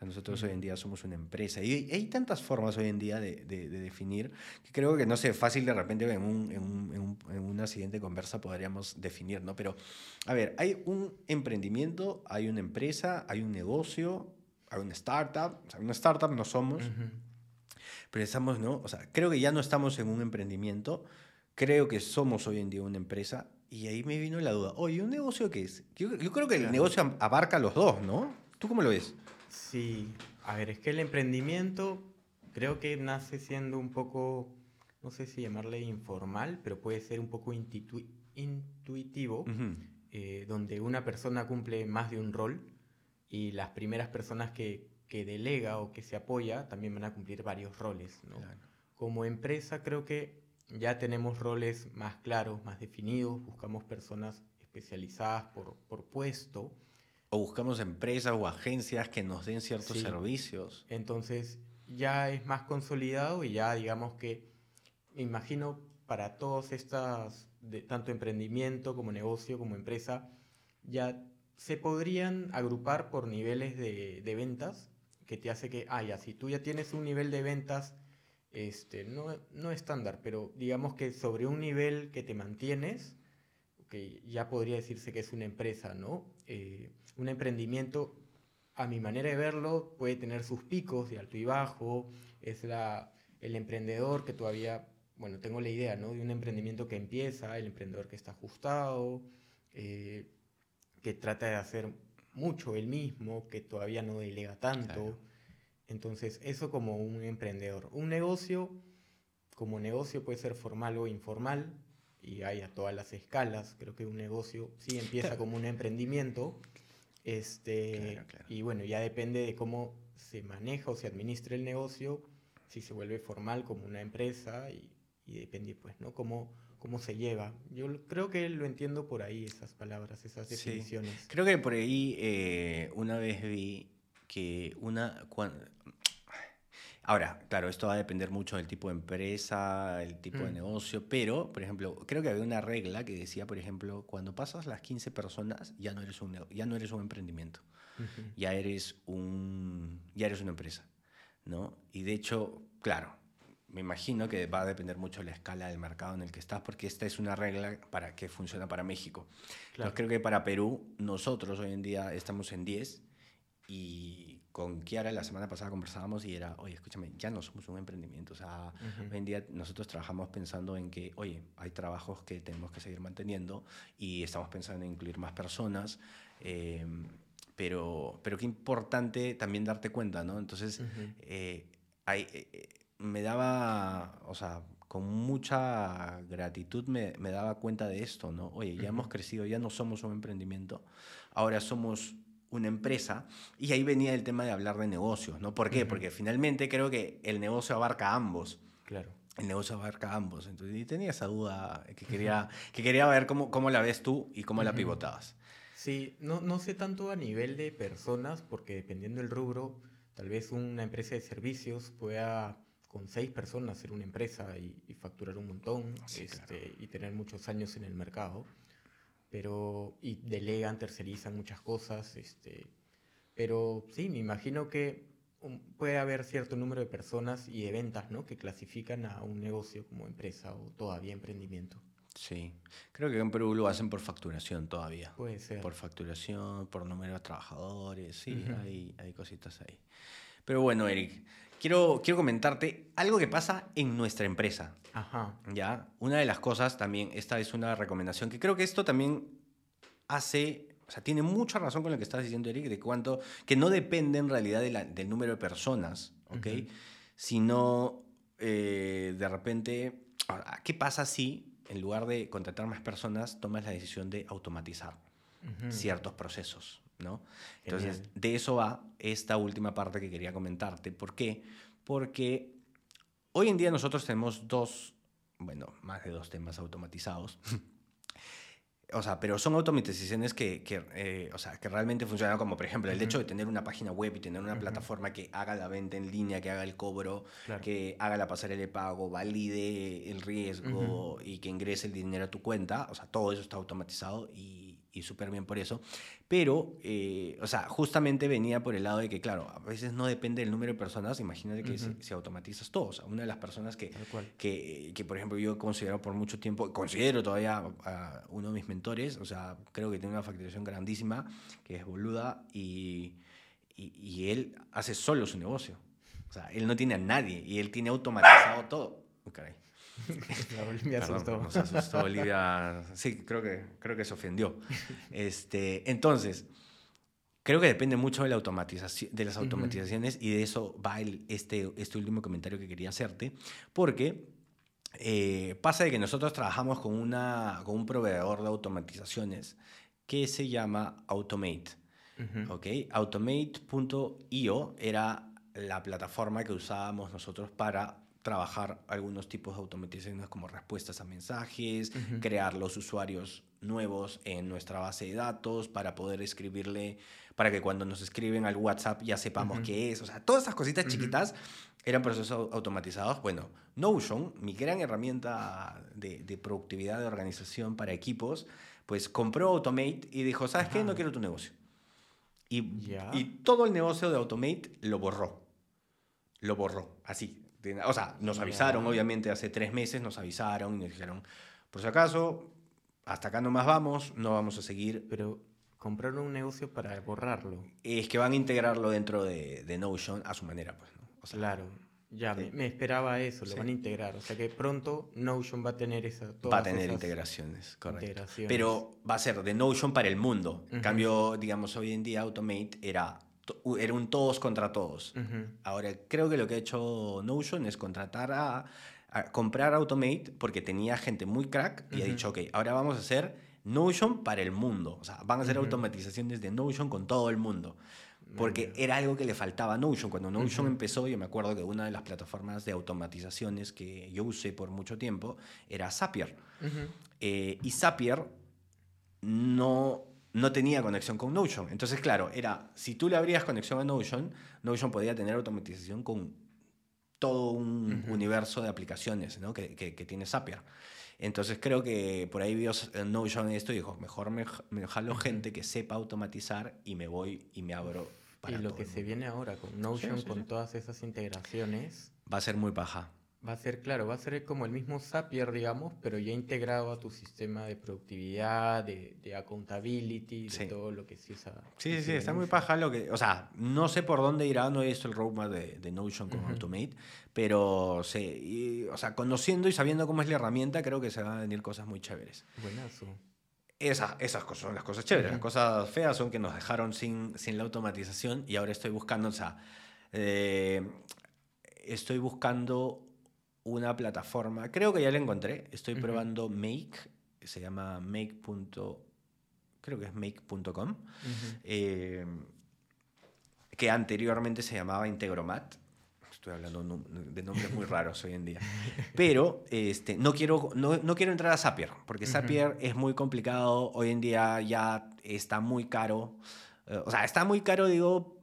nosotros hoy en día somos una empresa. Y hay tantas formas hoy en día de, de, definir que creo que no sé, fácil de repente en, un, en, un, en, una siguiente conversa podríamos definir, ¿no? Pero, a ver, hay un emprendimiento, hay una empresa, hay un negocio, hay una startup. O sea, una startup no somos, pero estamos, ¿no? O sea, creo que ya no estamos en un emprendimiento. Creo que somos hoy en día una empresa y ahí me vino la duda. Oye, ¿un negocio qué es? Yo, creo que el negocio abarca los dos, ¿no? ¿Tú cómo lo ves? Sí, a ver, es que el emprendimiento creo que nace siendo un poco, no sé si llamarle informal, pero puede ser un poco intuitivo, eh, donde una persona cumple más de un rol y las primeras personas que, que delega o que se apoya también van a cumplir varios roles. ¿no? Como empresa creo que ya tenemos roles más claros, más definidos, buscamos personas especializadas por, por puesto. O buscamos empresas o agencias que nos den ciertos servicios. Entonces ya es más consolidado y ya digamos que, me imagino, para todos estas, de, tanto emprendimiento como negocio como empresa, ya se podrían agrupar por niveles de, de ventas, que te hace que, ah, ya, si tú ya tienes un nivel de ventas este, no, no estándar, pero digamos que sobre un nivel que te mantienes, que ya podría decirse que es una empresa, ¿no? Eh, un emprendimiento, a mi manera de verlo, puede tener sus picos de alto y bajo, es la, el emprendedor que todavía, bueno, tengo la idea, ¿no? De un emprendimiento que empieza, el emprendedor que está ajustado, eh, que trata de hacer mucho él mismo, que todavía no delega tanto. Entonces, eso como un emprendedor. Un negocio, como negocio puede ser formal o informal, y hay a todas las escalas. Creo que un negocio sí empieza como un emprendimiento. Este, Y bueno, ya depende de cómo se maneja o se administra el negocio, si se vuelve formal como una empresa y, depende, pues, ¿no? Cómo, cómo se lleva. Yo creo que lo entiendo por ahí, esas palabras, esas definiciones. Creo que por ahí eh, una vez vi que una... Ahora, claro, esto va a depender mucho del tipo de empresa, el tipo de mm. negocio, pero, por ejemplo, creo que había una regla que decía, por ejemplo, cuando pasas las 15 personas, ya no eres un, ya no eres un emprendimiento, ya, eres un, ya eres una empresa, ¿no? Y de hecho, claro, me imagino que va a depender mucho de la escala del mercado en el que estás, porque esta es una regla para que funciona para México. Claro. creo que para Perú, nosotros hoy en día estamos en 10 y con Kiara la semana pasada conversábamos y era, oye, escúchame, ya no somos un emprendimiento. O sea, hoy en día nosotros trabajamos pensando en que, oye, hay trabajos que tenemos que seguir manteniendo y estamos pensando en incluir más personas. Em, pero, pero qué importante también darte cuenta, ¿no? Entonces, eh, hay, eh, eh, me daba, o sea, con mucha gratitud me, me, daba cuenta de esto, ¿no? Oye, ya hemos crecido, ya no somos un emprendimiento, ahora somos una empresa y ahí venía el tema de hablar de negocios, ¿no? ¿Por qué? Porque finalmente creo que el negocio abarca a ambos. Claro. El negocio abarca a ambos. Entonces, y tenía esa duda que quería, que quería ver cómo, cómo la ves tú y cómo la pivotabas. Sí, no, no sé tanto a nivel de personas, porque dependiendo del rubro, tal vez una empresa de servicios pueda con seis personas ser una empresa y, facturar un montón este, y tener muchos años en el mercado pero y delegan, tercerizan muchas cosas, este, pero sí, me imagino que puede haber cierto número de personas y de ventas, ¿no? Que clasifican a un negocio como empresa o todavía emprendimiento. Sí, creo que en Perú lo hacen por facturación todavía. Puede ser. Por facturación, por número de trabajadores, sí, hay, hay cositas ahí. Pero bueno, Eric, quiero, quiero comentarte algo que pasa en nuestra empresa. Ajá. ¿Ya? Una de las cosas también, esta es una recomendación, que creo que esto también hace, o sea, tiene mucha razón con lo que estás diciendo, Eric, de cuánto, que no depende en realidad del número de personas, ¿ok? Sino, eh, de repente, ¿qué pasa si en lugar de contratar más personas, tomas la decisión de automatizar ciertos procesos? ¿No? Entonces, de eso va esta última parte que quería comentarte. ¿Por qué? Porque hoy en día nosotros tenemos dos, bueno, más de dos temas automatizados. O sea, pero son automatizaciones que, que, eh, o sea, que realmente funcionan como, por ejemplo, el hecho de tener una página web y tener una plataforma que haga la venta en línea, que haga el cobro, que haga la pasarela de pago, valide el riesgo y que ingrese el dinero a tu cuenta. O sea, todo eso está automatizado y y súper bien por eso. Pero, eh, o sea, justamente venía por el lado de que, claro, a veces no depende del número de personas. Imagínate que se, automatizas todo. O sea, una de las personas que, que, que, por ejemplo, yo he considerado por mucho tiempo, considero todavía a uno de mis mentores, o sea, creo que tiene una facturación grandísima, que es boluda, y, y, él hace solo su negocio. O sea, él no tiene a nadie y él tiene automatizado todo. Okay. me asustó. Nos asustó Olivia. Sí, creo que, creo que se ofendió. Este, entonces, creo que depende mucho de, la automatización, de las automatizaciones y de eso va el, este, este último comentario que quería hacerte, porque eh, pasa de que nosotros trabajamos con, una, con un proveedor de automatizaciones que se llama Automate. Automate.io era la plataforma que usábamos nosotros para trabajar algunos tipos de automatizaciones como respuestas a mensajes, crear los usuarios nuevos en nuestra base de datos para poder escribirle, para que cuando nos escriben al WhatsApp ya sepamos qué es. O sea, todas esas cositas chiquitas eran procesos automatizados. Bueno, Notion, mi gran herramienta de, productividad de organización para equipos, pues compró Automate y dijo, ¿sabes qué? No quiero tu negocio. Y, y todo el negocio de Automate lo borró. Lo borró, así, o sea, nos avisaron, obviamente, hace tres meses nos avisaron y nos dijeron, por si acaso, hasta acá nomás vamos, no vamos a seguir. Pero compraron un negocio para borrarlo. Es que van a integrarlo dentro de, de Notion a su manera, pues. ¿no? O sea, claro. Ya, me, esperaba eso, lo van a integrar. O sea que pronto Notion va a tener esa. Va a tener integraciones, correcto. Pero va a ser de Notion para el mundo. En cambio, digamos, hoy en día Automate era era un todos contra todos. Ahora, creo que lo que ha hecho Notion es contratar a, a comprar Automate porque tenía gente muy crack y ha Ujú. dicho, ok, ahora vamos a hacer Notion para el mundo. O sea, van a hacer Ujú. automatizaciones de Notion con todo el mundo. Porque era algo que le faltaba a Notion. Cuando Notion empezó, yo me acuerdo que una de las plataformas de automatizaciones que yo usé por mucho tiempo era Zapier. Eh, y Zapier no, no tenía conexión con Notion. Entonces, claro, era, si tú le abrías conexión a Notion, Notion podía tener automatización con todo un universo de aplicaciones ¿no? que, que- que tiene Zapier. Entonces creo que por ahí vio Notion esto y dijo, mejor me, jalo gente que sepa automatizar y me voy y me abro para Y lo todo que se mundo". viene ahora con Notion, sí, con sí. todas esas integraciones, Va a ser muy paja. Va a ser, claro, va a ser como el mismo Zapier, digamos, pero ya integrado a tu sistema de productividad, de, de accountability, de todo lo que se usa. Sí, sí, está muy paja lo que... O sea, no sé por dónde irá, no he visto el roadmap de, de Notion con Ujú. Automate, pero sí, y, o sea, conociendo y sabiendo cómo es la herramienta, creo que se van a venir cosas muy chéveres. Buenazo. Esas, esas cosas son las cosas chéveres. Las cosas feas son que nos dejaron sin, sin la automatización y ahora estoy buscando, o sea, eh, estoy buscando una plataforma, creo que ya la encontré, estoy probando Make, se llama make. creo que es make.com, Ujú. eh, que anteriormente se llamaba Integromat. Estoy hablando de nombres muy raros hoy en día. Pero este, no, quiero, no, no quiero entrar a Zapier, porque Ujú. Zapier es muy complicado. Hoy en día ya está muy caro. Eh, o sea, está muy caro, digo,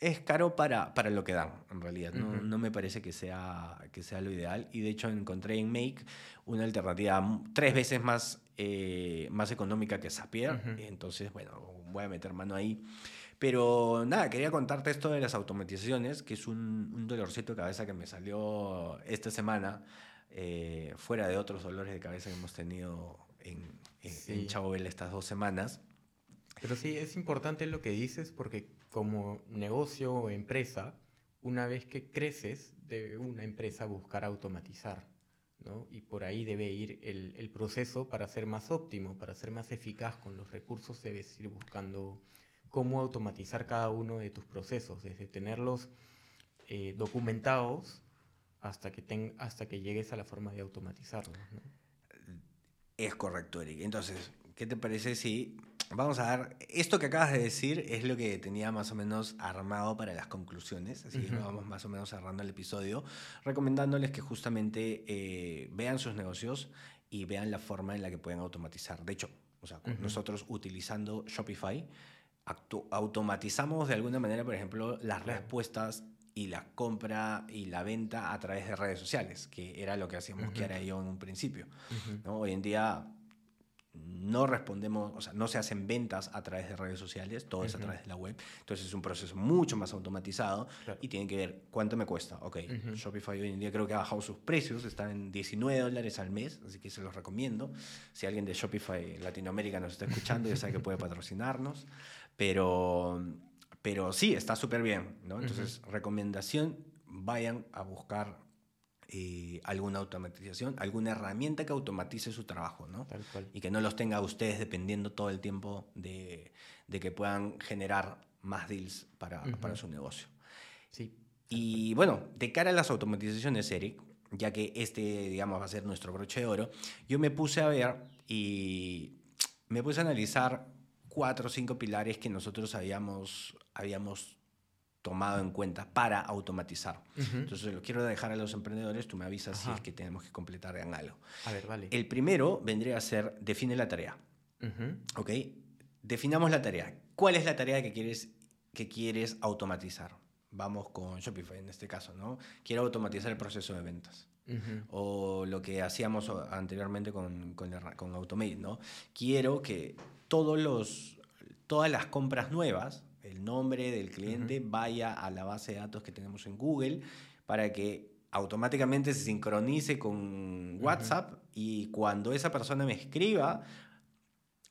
es caro para, para lo que dan, en realidad. No, Ujú. no me parece que sea, que sea lo ideal. Y de hecho encontré en Make una alternativa tres veces más, eh, más económica que Zapier. Ujú. Entonces, bueno, voy a meter mano ahí. Pero nada, quería contarte esto de las automatizaciones, que es un, un dolorcito de cabeza que me salió esta semana, eh, fuera de otros dolores de cabeza que hemos tenido en, en, en Sí. Chavo Vela estas dos semanas. Pero sí, es importante lo que dices porque como negocio o empresa, una vez que creces, debe una empresa buscar automatizar, ¿no? Y por ahí debe ir el, proceso para ser más óptimo, para ser más eficaz con los recursos, debes ir buscando cómo automatizar cada uno de tus procesos, desde tenerlos eh, documentados hasta que, ten- hasta que llegues a la forma de automatizarlos. Es correcto, Eric. Entonces, ¿qué te parece si vamos a dar... Esto que acabas de decir es lo que tenía más o menos armado para las conclusiones, así que Ujú. vamos más o menos cerrando el episodio, recomendándoles que justamente eh, vean sus negocios y vean la forma en la que pueden automatizar. De hecho, o sea, con Ujú. nosotros utilizando Shopify, automatizamos de alguna manera, por ejemplo, las Claro. respuestas y la compra y la venta a través de redes sociales, que era lo que hacíamos Ujú. Kiara y yo en un principio. ¿no? Hoy en día no respondemos, o sea, no se hacen ventas a través de redes sociales, todo es a través de la web. Entonces es un proceso mucho más automatizado Claro. y tienen que ver cuánto me cuesta. Ok. Shopify hoy en día creo que ha bajado sus precios, están en 19 dólares al mes, así que se los recomiendo. Si alguien de Shopify Latinoamérica nos está escuchando, ya sabe que puede patrocinarnos. Pero, pero sí, está súper bien. ¿no? Entonces, recomendación, vayan a buscar eh, alguna automatización, alguna herramienta que automatice su trabajo, ¿no? Tal cual. Y que no los tenga ustedes dependiendo todo el tiempo de, de que puedan generar más deals para, Ujú. para su negocio. Sí. Y bueno, de cara a las automatizaciones, Eric, ya que este, digamos, va a ser nuestro broche de oro, yo me puse a ver y me puse a analizar cuatro o cinco pilares que nosotros habíamos, habíamos tomado en cuenta para automatizar. Ujú. Entonces, lo quiero dejar a los emprendedores, tú me avisas si Ajá. es que tenemos que completar en algo. A ver, vale. El primero vendría a ser, define la tarea. Ujú. ¿Ok? Definamos la tarea. ¿Cuál es la tarea que quieres, que quieres automatizar? Vamos con Shopify en este caso, ¿no? Quiero automatizar el proceso de ventas. Ujú. O lo que hacíamos anteriormente con, con, con Automate, ¿no? Quiero que todos los, todas las compras nuevas, el nombre del cliente vaya a la base de datos que tenemos en Google para que automáticamente se sincronice con WhatsApp y cuando esa persona me escriba,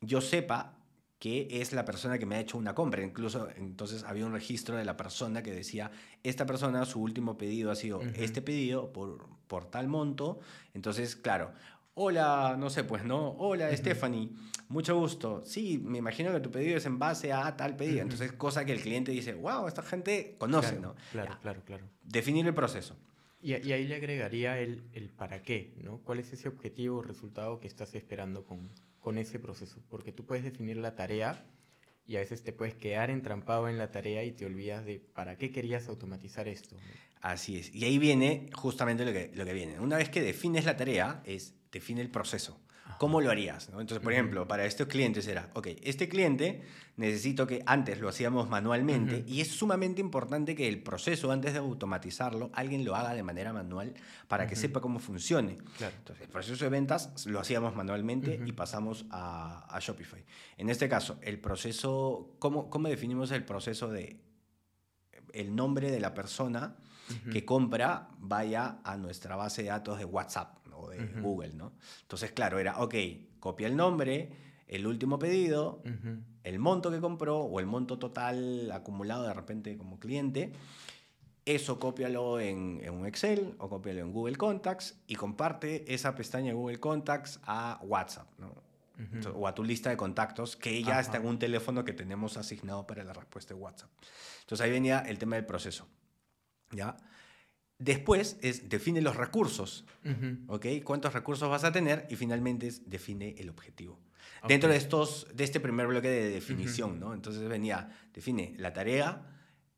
yo sepa que es la persona que me ha hecho una compra. Incluso entonces había un registro de la persona que decía, esta persona, su último pedido ha sido Ujú. este pedido por, por tal monto. Entonces, claro, Hola, no sé, pues, ¿no? Hola, Stephanie, mucho gusto. Sí, me imagino que tu pedido es en base a tal pedido. Entonces, cosa que el cliente dice, wow, esta gente conoce, ¿no? Claro, claro, claro. Definir el proceso. Y, y, ahí le agregaría el, el para qué, ¿no? ¿Cuál es ese objetivo o resultado que estás esperando con, con ese proceso? Porque tú puedes definir la tarea y a veces te puedes quedar entrampado en la tarea y te olvidas de para qué querías automatizar esto. Así es. Y ahí viene justamente lo que, lo que viene. Una vez que defines la tarea, es define el proceso. ¿Cómo lo harías? Entonces, por ejemplo, para estos clientes era, ok, este cliente necesito que antes lo hacíamos manualmente y es sumamente importante que el proceso, antes de automatizarlo, alguien lo haga de manera manual para que sepa cómo funcione. Entonces, el proceso de ventas lo hacíamos manualmente y pasamos a, a, Shopify. En este caso, el proceso, ¿cómo, ¿cómo definimos el proceso de el nombre de la persona que compra vaya a nuestra base de datos de WhatsApp? De Google, ¿no? Entonces, claro, era, ok, copia el nombre, el último pedido, el monto que compró o el monto total acumulado de repente como cliente. Eso cópialo en, en, un Excel o cópialo en Google Contacts y comparte esa pestaña de Google Contacts a WhatsApp, ¿no? o a tu lista de contactos que ya está en un teléfono que tenemos asignado para la respuesta de WhatsApp. Entonces ahí venía el tema del proceso. ¿ya? Después es define los recursos, ¿ok? ¿Cuántos recursos vas a tener? Y finalmente es define el objetivo. Dentro de, estos, de este primer bloque de definición, ¿no? Entonces venía, define la tarea,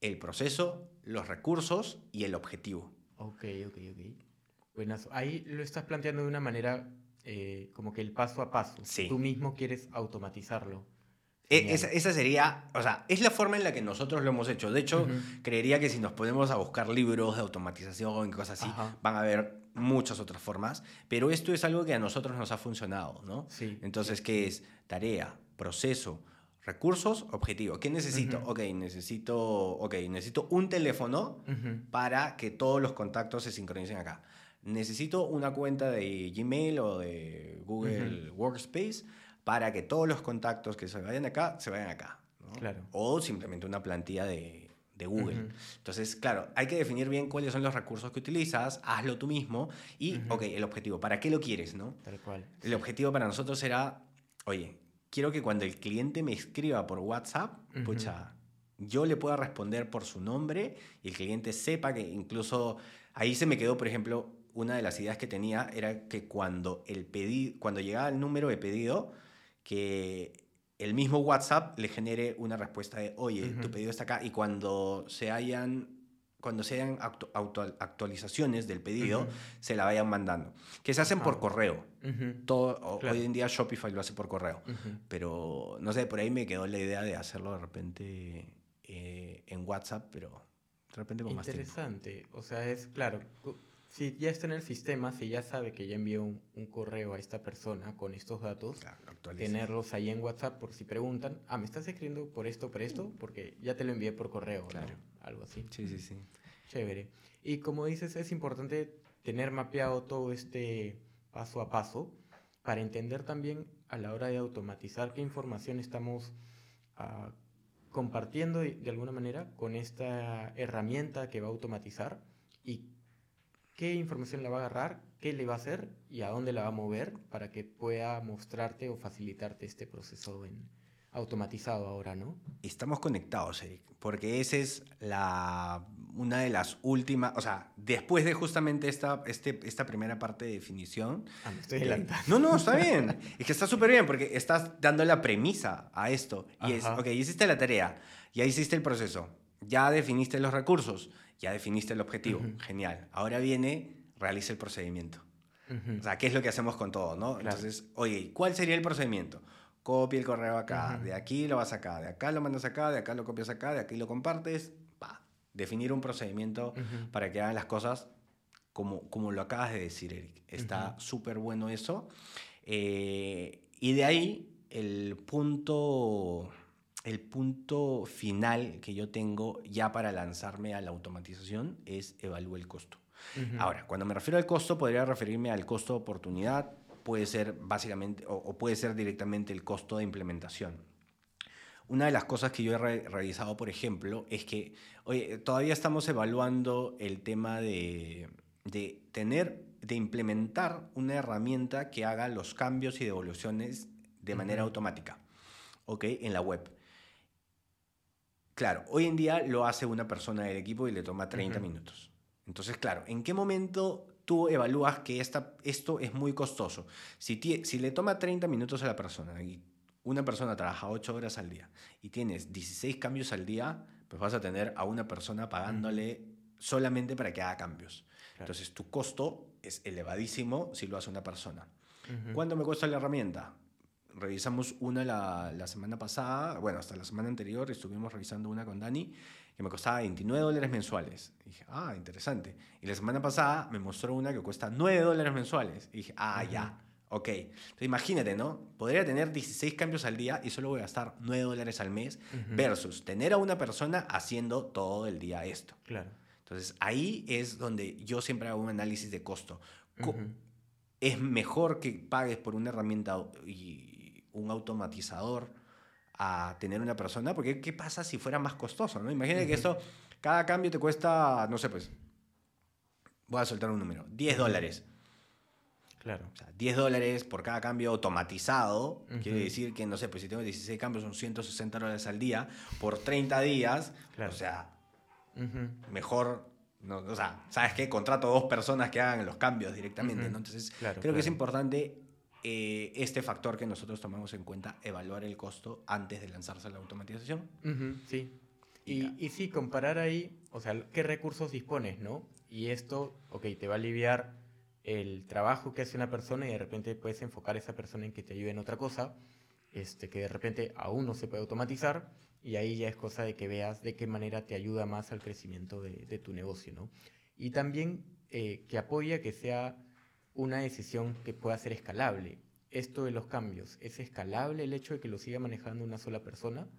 el proceso, los recursos y el objetivo. Ok, ok, ok. Buenas. Ahí lo estás planteando de una manera eh, como que el paso a paso. Sí. Tú mismo quieres automatizarlo. E, esa, sería, o sea, es la forma en la que nosotros lo hemos hecho. De hecho, creería que si nos ponemos a buscar libros de automatización y cosas así, van a haber muchas otras formas, pero esto es algo que a nosotros nos ha funcionado, ¿no? Sí. Entonces, ¿qué es? Tarea, proceso, recursos, objetivo. ¿Qué necesito? Ok, necesito, okay, necesito un teléfono para que todos los contactos se sincronicen acá. Necesito una cuenta de Gmail o de Google Workspace para que todos los contactos que se vayan acá, se vayan acá. Claro. O simplemente una plantilla de, de Google. Entonces, claro, hay que definir bien cuáles son los recursos que utilizas, hazlo tú mismo y, ok, el objetivo, ¿para qué lo quieres? ¿no? Tal cual. El objetivo para nosotros era, oye, quiero que cuando el cliente me escriba por WhatsApp, pucha, yo le pueda responder por su nombre y el cliente sepa que incluso ahí se me quedó, por ejemplo, una de las ideas que tenía era que cuando, el pedido, cuando llegaba el número de pedido, que el mismo WhatsApp le genere una respuesta de, oye, tu pedido está acá, y cuando se hayan cuando se hayan actualizaciones del pedido, se la vayan mandando. Que se hacen por correo. Todo, Hoy en día Shopify lo hace por correo. Pero, no sé, por ahí me quedó la idea de hacerlo de repente eh, en WhatsApp, pero de repente con más tiempo. Interesante. O sea, es claro, si ya está en el sistema, si ya sabe que ya envió un, correo a esta persona con estos datos, tenerlos ahí en WhatsApp por si preguntan, ah, me estás escribiendo por esto, por esto, porque ya te lo envié por correo, claro. algo así. Sí, sí, sí. Chévere. Y como dices, es importante tener mapeado todo este paso a paso para entender también a la hora de automatizar qué información estamos ah, compartiendo de, de alguna manera con esta herramienta que va a automatizar y qué información la va a agarrar, qué le va a hacer y a dónde la va a mover para que pueda mostrarte o facilitarte este proceso en, automatizado ahora, ¿no? Estamos conectados, Eric, porque esa es la, una de las últimas, o sea, después de justamente esta, este, esta primera parte de definición. Ah, me estoy adelantando. No, no, está bien. es que está súper bien porque estás dando la premisa a esto. Y es, ok, hiciste la tarea, ya hiciste el proceso, ya definiste los recursos, ya definiste el objetivo, genial. Ahora viene, realiza el procedimiento. O sea, ¿qué es lo que hacemos con todo, no? Entonces, oye, ¿cuál sería el procedimiento? Copia el correo acá, de aquí lo vas acá, de acá lo mandas acá, de acá lo copias acá, de aquí lo compartes. Pa. Definir un procedimiento para que hagan las cosas como, como lo acabas de decir, Eric. Está súper bueno eso. Eh, y de ahí, el punto el punto final que yo tengo ya para lanzarme a la automatización es evaluar el costo. Ahora, cuando me refiero al costo, podría referirme al costo de oportunidad, puede ser básicamente, o, puede ser directamente el costo de implementación. Una de las cosas que yo he realizado, por ejemplo, es que oye, todavía estamos evaluando el tema de, de tener de implementar una herramienta que haga los cambios y devoluciones de manera automática, ¿ok? En la web. Claro, hoy en día lo hace una persona del equipo y le toma 30 minutos. Entonces, claro, ¿en qué momento tú evalúas que esta, esto es muy costoso? Si, si le toma 30 minutos a la persona y una persona trabaja 8 horas al día y tienes 16 cambios al día, pues vas a tener a una persona pagándole solamente para que haga cambios. Entonces, tu costo es elevadísimo si lo hace una persona. ¿Cuánto me cuesta la herramienta? Revisamos una la, la, semana pasada, bueno, hasta la semana anterior estuvimos revisando una con Dani que me costaba 29 dólares mensuales. Y dije, ah, interesante. Y la semana pasada me mostró una que cuesta 9 dólares mensuales. Y dije, ah, ya, ok. Entonces imagínate, ¿no? Podría tener 16 cambios al día y solo voy a gastar 9 dólares al mes versus tener a una persona haciendo todo el día esto. Claro. Entonces ahí es donde yo siempre hago un análisis de costo. Es mejor que pagues por una herramienta y un automatizador a tener una persona, porque ¿qué pasa si fuera más costoso? ¿no? Imagínate que eso, cada cambio te cuesta, no sé, pues, voy a soltar un número, 10 dólares. Claro. O sea, 10 dólares por cada cambio automatizado, quiere decir que, no sé, pues si tengo 16 cambios son 160 dólares al día por 30 días, o sea, mejor no, o sea, ¿sabes qué? Contrato dos personas que hagan los cambios directamente, Entonces, creo que es importante eh, este factor que nosotros tomamos en cuenta, evaluar el costo antes de lanzarse a la automatización. sí. Y, y, sí, comparar ahí, o sea, qué recursos dispones, ¿no? Y esto, ok, te va a aliviar el trabajo que hace una persona y de repente puedes enfocar a esa persona en que te ayude en otra cosa, este, que de repente aún no se puede automatizar y ahí ya es cosa de que veas de qué manera te ayuda más al crecimiento de, de tu negocio, ¿no? Y también eh, que apoya que sea una decisión que pueda ser escalable. Esto de los cambios, ¿es escalable el hecho de que lo siga manejando una sola persona?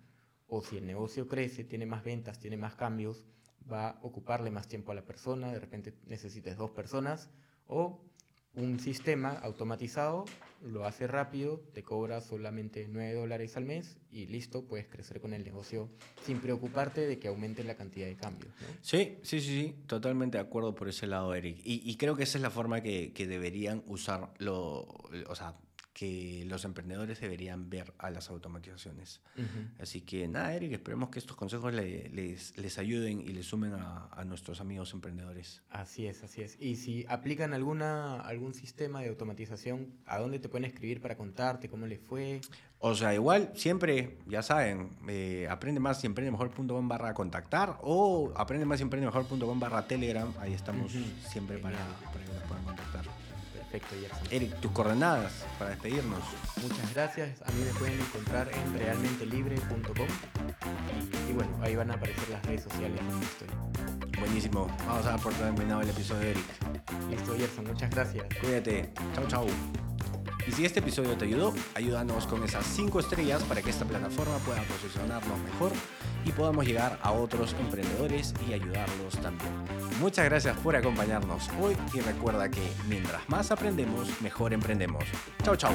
O si el negocio crece, tiene más ventas, tiene más cambios, va a ocuparle más tiempo a la persona, de repente necesites dos personas, o un sistema automatizado lo hace rápido, te cobra solamente 9 dólares al mes y listo, puedes crecer con el negocio sin preocuparte de que aumente la cantidad de cambios. Sí, sí, sí, sí, totalmente de acuerdo por ese lado, Eric. Y, creo que esa es la forma que, que deberían usarlo, o sea, que los emprendedores deberían ver a las automatizaciones. Así que nada, Eric, esperemos que estos consejos les, les, ayuden y les sumen a, a, nuestros amigos emprendedores. Así es, así es. Y si aplican alguna, algún sistema de automatización, ¿a dónde te pueden escribir para contarte cómo les fue? O sea, igual, siempre, ya saben, eh, aprende más y emprende mejor.com barra contactar o aprende más y emprende mejor.com barra telegram. Ahí estamos siempre para, para que nos puedan contactar. Perfecto, Eric, tus coordenadas para despedirnos. Muchas gracias. A mí me pueden encontrar en realmentelibre.com y, bueno, ahí van a aparecer las redes sociales donde estoy. Buenísimo. Vamos a dar por terminado el episodio de Eric. Listo, Gerson. Muchas gracias. Cuídate. Chau, chau. Y si este episodio te ayudó, ayúdanos con esas 5 estrellas para que esta plataforma pueda posicionarnos mejor y podamos llegar a otros emprendedores y ayudarlos también. Muchas gracias por acompañarnos hoy y recuerda que mientras más aprendemos, mejor emprendemos. Chao, chao.